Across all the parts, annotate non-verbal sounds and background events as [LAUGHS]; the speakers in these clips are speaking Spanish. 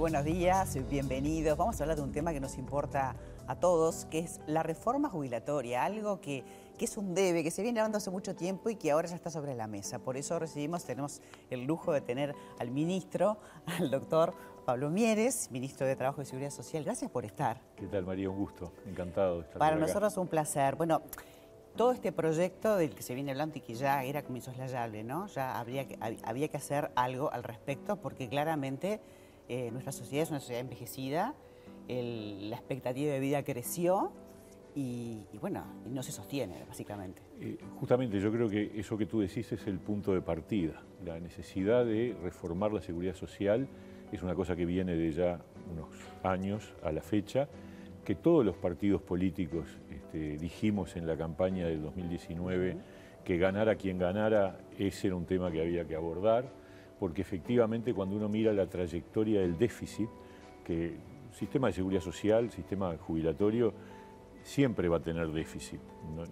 buenos días, bienvenidos. Vamos a hablar de un tema que nos importa a todos, que es la reforma jubilatoria, algo que, que, es un debe, que se viene hablando hace mucho tiempo y que ahora ya está sobre la mesa. Por eso recibimos, tenemos el lujo de tener al ministro, [LAUGHS] al doctor Pablo Mieres, ministro de Trabajo y Seguridad Social. Gracias por estar. ¿Qué tal, María? Un gusto, encantado de estar Para nosotros un placer. Bueno, todo este proyecto del que se viene hablando y que ya era como insoslayable, ¿no? Ya habría que, había que hacer algo al respecto porque claramente eh, nuestra sociedad es una sociedad envejecida, la expectativa de vida creció y, bueno, no se sostiene, básicamente. Eh, justamente yo creo que eso que tú decís es el punto de partida. La necesidad de reformar la seguridad social es una cosa que viene de ya unos años a la fecha, que todos los partidos políticos este, dijimos en la campaña del 2019 que ganara quien ganara, ese era un tema que había que abordar porque efectivamente cuando uno mira la trayectoria del déficit, que sistema de seguridad social, sistema jubilatorio, siempre va a tener déficit.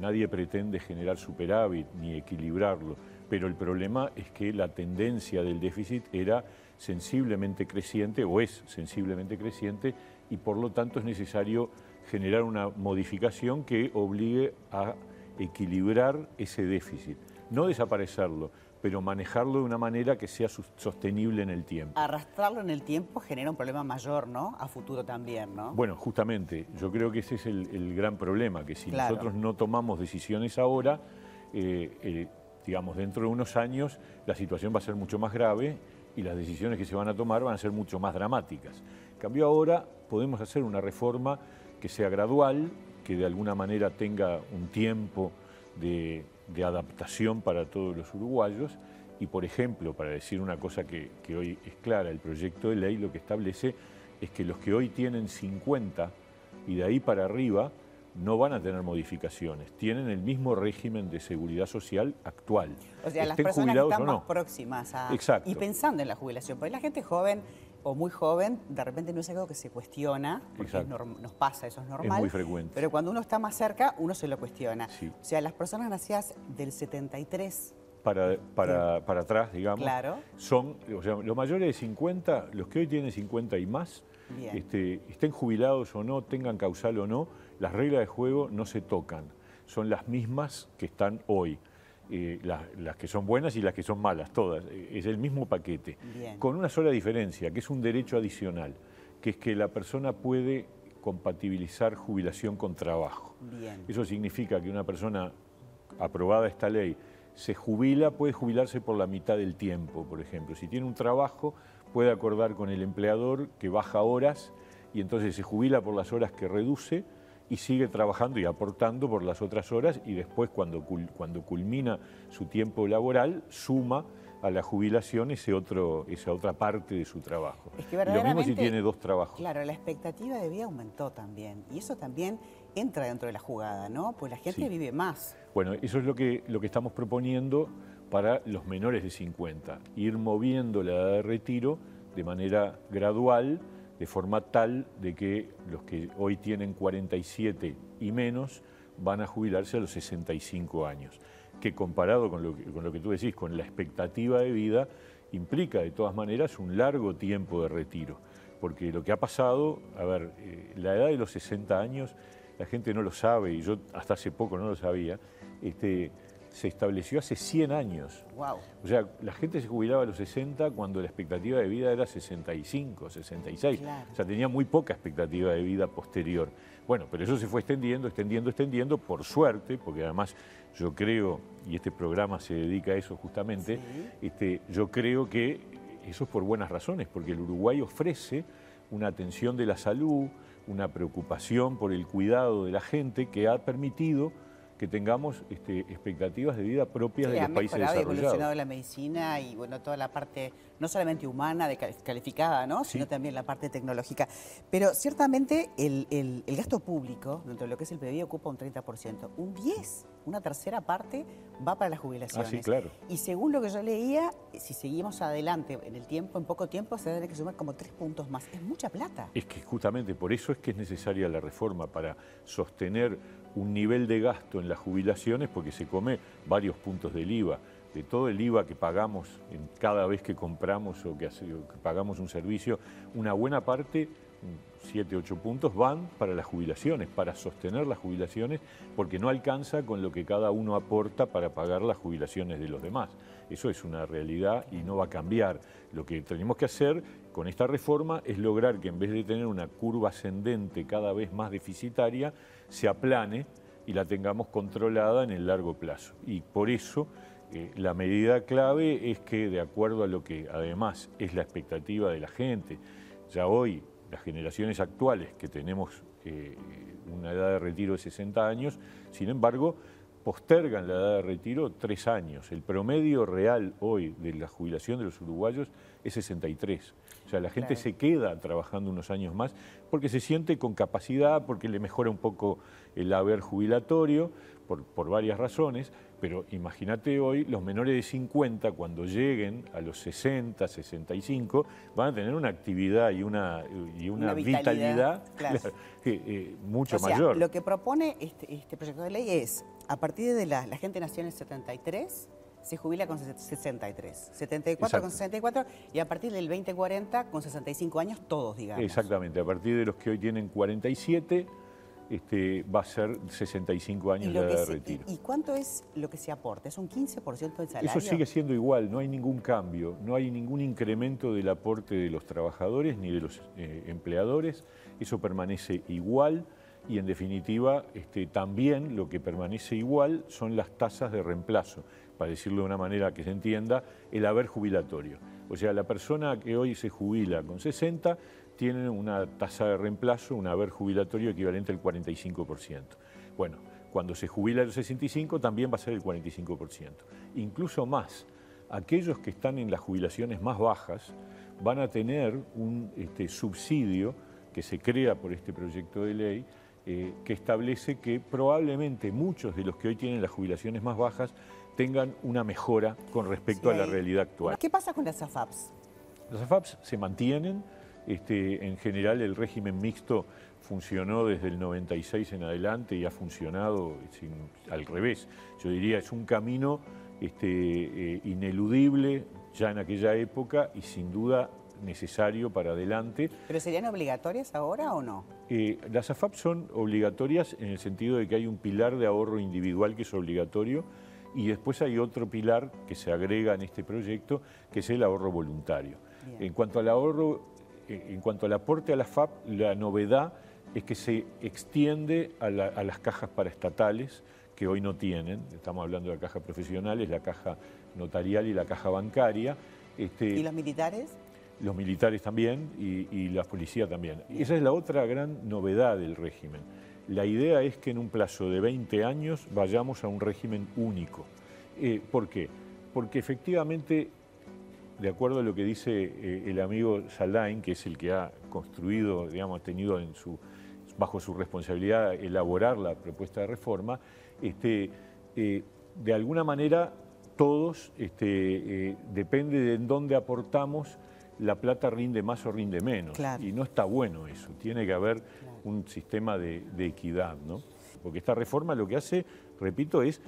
nadie pretende generar superávit ni equilibrarlo, pero el problema es que la tendencia del déficit era sensiblemente creciente o es sensiblemente creciente y por lo tanto es necesario generar una modificación que obligue a equilibrar ese déficit, no desaparecerlo, pero manejarlo de una manera que sea sostenible en el tiempo. Arrastrarlo en el tiempo genera un problema mayor, ¿no? A futuro también, ¿no? Bueno, justamente, yo creo que ese es el, gran problema, que si nosotros no tomamos decisiones ahora, eh, eh, digamos, dentro de unos años la situación va a ser mucho más grave y las decisiones que se van a tomar van a ser mucho más dramáticas. En cambio ahora podemos hacer una reforma que sea gradual, que de alguna manera tenga un tiempo de, adaptación para todos los uruguayos. Y, por ejemplo, para decir una cosa que, hoy es clara, el proyecto de ley lo que establece es que los que hoy tienen 50 y de ahí para arriba no van a tener modificaciones, tienen el mismo régimen de seguridad social actual. O sea, las personas que están más próximas a... Exacto. Y pensando en la jubilación, porque la gente joven o muy joven, de repente no es algo que se cuestiona, porque nos pasa, eso es normal. Es muy frecuente. Pero cuando uno está más cerca, uno se lo cuestiona. O sea, las personas nacidas del 73 para, para, para, atrás, digamos, claro. son, o sea, los mayores de 50, los que hoy tienen 50 y más, este, estén jubilados o no, tengan causal o no, las reglas de juego no se tocan, son las mismas que están hoy. Eh, las, que son buenas y las que son malas, todas. Eh, es el mismo paquete, con una sola diferencia, que es un derecho adicional, que es que la persona puede compatibilizar jubilación con trabajo. Eso significa que una persona, aprobada esta ley, se jubila, puede jubilarse por la mitad del tiempo, por ejemplo. Si tiene un trabajo, puede acordar con el empleador que baja horas y entonces se jubila por las horas que reduce y sigue trabajando y aportando por las otras horas y después cuando, cuando culmina su tiempo laboral suma a la jubilación ese otro, esa otra parte de su trabajo. Es lo mismo si tiene dos trabajos. Claro, la expectativa de vida aumentó también y eso también entra dentro de la jugada, ¿no? Pues la gente vive más. Bueno, eso es lo que, lo que estamos proponiendo para los menores de 50, ir moviendo la edad de retiro de manera gradual de forma tal de que los que hoy tienen 47 y menos van a jubilarse a los 65 años, que comparado con lo que, con lo que tú decís, con la expectativa de vida, implica de todas maneras un largo tiempo de retiro. Porque lo que ha pasado, a ver, eh, la edad de los 60 años, la gente no lo sabe, y yo hasta hace poco no lo sabía, este, se estableció hace 100 años. Wow. O sea, la gente se jubilaba a los 60 cuando la expectativa de vida era 65, 66. O sea, tenía muy poca expectativa de vida posterior. Bueno, pero eso se fue extendiendo, extendiendo, extendiendo, por suerte, porque además yo creo, y este programa se dedica a eso justamente, este, yo creo que eso es por buenas razones, porque el Uruguay ofrece una atención de la salud, una preocupación por el cuidado de la gente que ha permitido que tengamos este, expectativas de vida propias de los países desarrollados. Ha evolucionado la medicina y bueno, toda la parte no solamente humana, de calificada, ¿no? sino también la parte tecnológica. Pero ciertamente el, gasto público, dentro de lo que es el PBI, ocupa un 30%. Un 10%, una tercera parte, va para las jubilaciones. Ah, sí, claro. Y según lo que yo leía, si seguimos adelante en el tiempo, en poco tiempo, se debe que sumar como tres puntos más. Es mucha plata. Es que justamente por eso es que es necesaria la reforma, para sostener un nivel de gasto en las jubilaciones, porque se come varios puntos del IVA de todo el IVA que pagamos en cada vez que compramos o que, pagamos un servicio, una buena parte 7, 8 puntos van para las jubilaciones, para sostener las jubilaciones, porque no alcanza con lo que cada uno aporta para pagar las jubilaciones de los demás. Eso es una realidad y no va a cambiar. Lo que tenemos que hacer con esta reforma es lograr que en vez de tener una curva ascendente cada vez más deficitaria, se aplane y la tengamos controlada en el largo plazo. Y por eso eh, la medida clave es que, de acuerdo a lo que además es la expectativa de la gente, ya hoy las generaciones actuales que tenemos eh, una edad de retiro de 60 años, sin embargo, postergan la edad de retiro tres años. El promedio real hoy de la jubilación de los uruguayos es 63. O sea, la gente se queda trabajando unos años más porque se siente con capacidad, porque le mejora un poco el haber jubilatorio, por, por varias razones, pero imagínate hoy, los menores de 50, cuando lleguen a los 60, 65, van a tener una actividad y una, y una, vitalidad, eh, mucho mayor. Lo que propone este, este, proyecto de ley es, a partir de la, la gente nació en el 73, se jubila con 63, 74 con 64 y a partir del 2040 con 65 años todos, digamos. Exactamente, a partir de los que hoy tienen 47 este, va a ser 65 años de edad de retiro. ¿Y cuánto es lo que se aporta? ¿Es un 15% del salario? Eso sigue siendo igual, no hay ningún cambio, no hay ningún incremento del aporte de los trabajadores ni de los eh, empleadores, eso permanece igual y en definitiva este, también lo que permanece igual son las tasas de reemplazo, para decirlo de una manera que se entienda, el haber jubilatorio. O sea, la persona que hoy se jubila con 60 tiene una tasa de reemplazo, un haber jubilatorio equivalente al 45%. Bueno, cuando se jubila los 65 también va a ser el 45%. Incluso más, aquellos que están en las jubilaciones más bajas van a tener un este, subsidio que se crea por este proyecto de ley eh, que establece que probablemente muchos de los que hoy tienen las jubilaciones más bajas tengan una mejora con respecto a la realidad actual. ¿Qué pasa con las AFAPs? Las AFAPs se mantienen, este, en general el régimen mixto funcionó desde el 96 en adelante y ha funcionado al revés. Yo diría es un camino este, eh, ineludible ya en aquella época y sin duda necesario para adelante. ¿Pero serían obligatorias ahora o no? Eh, las AFAP son obligatorias en el sentido de que hay un pilar de ahorro individual que es obligatorio y después hay otro pilar que se agrega en este proyecto que es el ahorro voluntario. En cuanto al ahorro, eh, en cuanto al aporte a la FAP, la novedad es que se extiende a, las cajas paraestatales que hoy no tienen, estamos hablando de la caja profesional, es la caja notarial y la caja bancaria. Este, ¿Y los militares? Los militares también y, la policía también. Esa es la otra gran novedad del régimen. La idea es que en un plazo de 20 años vayamos a un régimen único. Eh, ¿Por qué? Porque efectivamente, de acuerdo a lo que dice eh, el amigo Saldain, que es el que ha construido, digamos, ha tenido en su, bajo su responsabilidad elaborar la propuesta de reforma, este, eh, de alguna manera todos, este, depende de en dónde aportamos, la plata rinde más o rinde menos. Y no está bueno eso, tiene que haber un sistema de, equidad, ¿no? Porque esta reforma lo que hace, repito, es,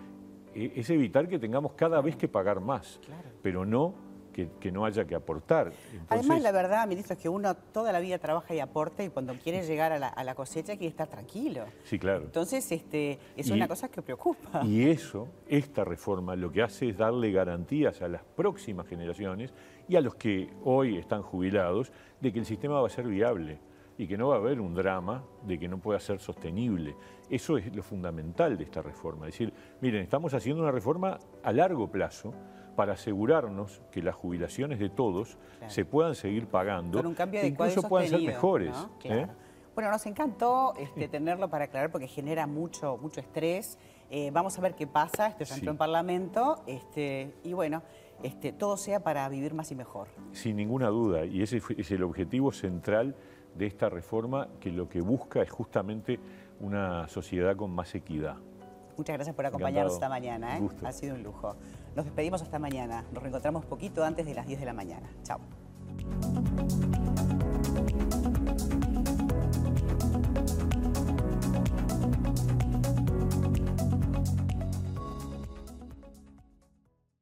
e, es evitar que tengamos cada vez que pagar más, pero no que, no haya que aportar. Además, la verdad, ministro, es que uno toda la vida trabaja y aporta y cuando quiere llegar a la, cosecha quiere estar tranquilo. Sí, claro. Entonces, este, es una cosa que preocupa. Y eso, esta reforma, lo que hace es darle garantías a las próximas generaciones y a los que hoy están jubilados de que el sistema va a ser viable y que no va a haber un drama de que no pueda ser sostenible. Eso es lo fundamental de esta reforma. Es decir, miren, estamos haciendo una reforma a largo plazo para asegurarnos que las jubilaciones de todos se puedan seguir pagando e incluso puedan ser mejores. ¿eh? Bueno, nos encantó este, tenerlo para aclarar porque genera mucho, mucho estrés. Eh, vamos a ver qué pasa, esto ya entró en Parlamento, este, y bueno, este, todo sea para vivir más y mejor. Sin ninguna duda, y ese es el objetivo central de esta reforma, que lo que busca es justamente una sociedad con más equidad. Muchas gracias por acompañarnos esta mañana. ¿eh? Ha sido un lujo. Nos despedimos hasta mañana. Nos reencontramos poquito antes de las 10 de la mañana. Chao.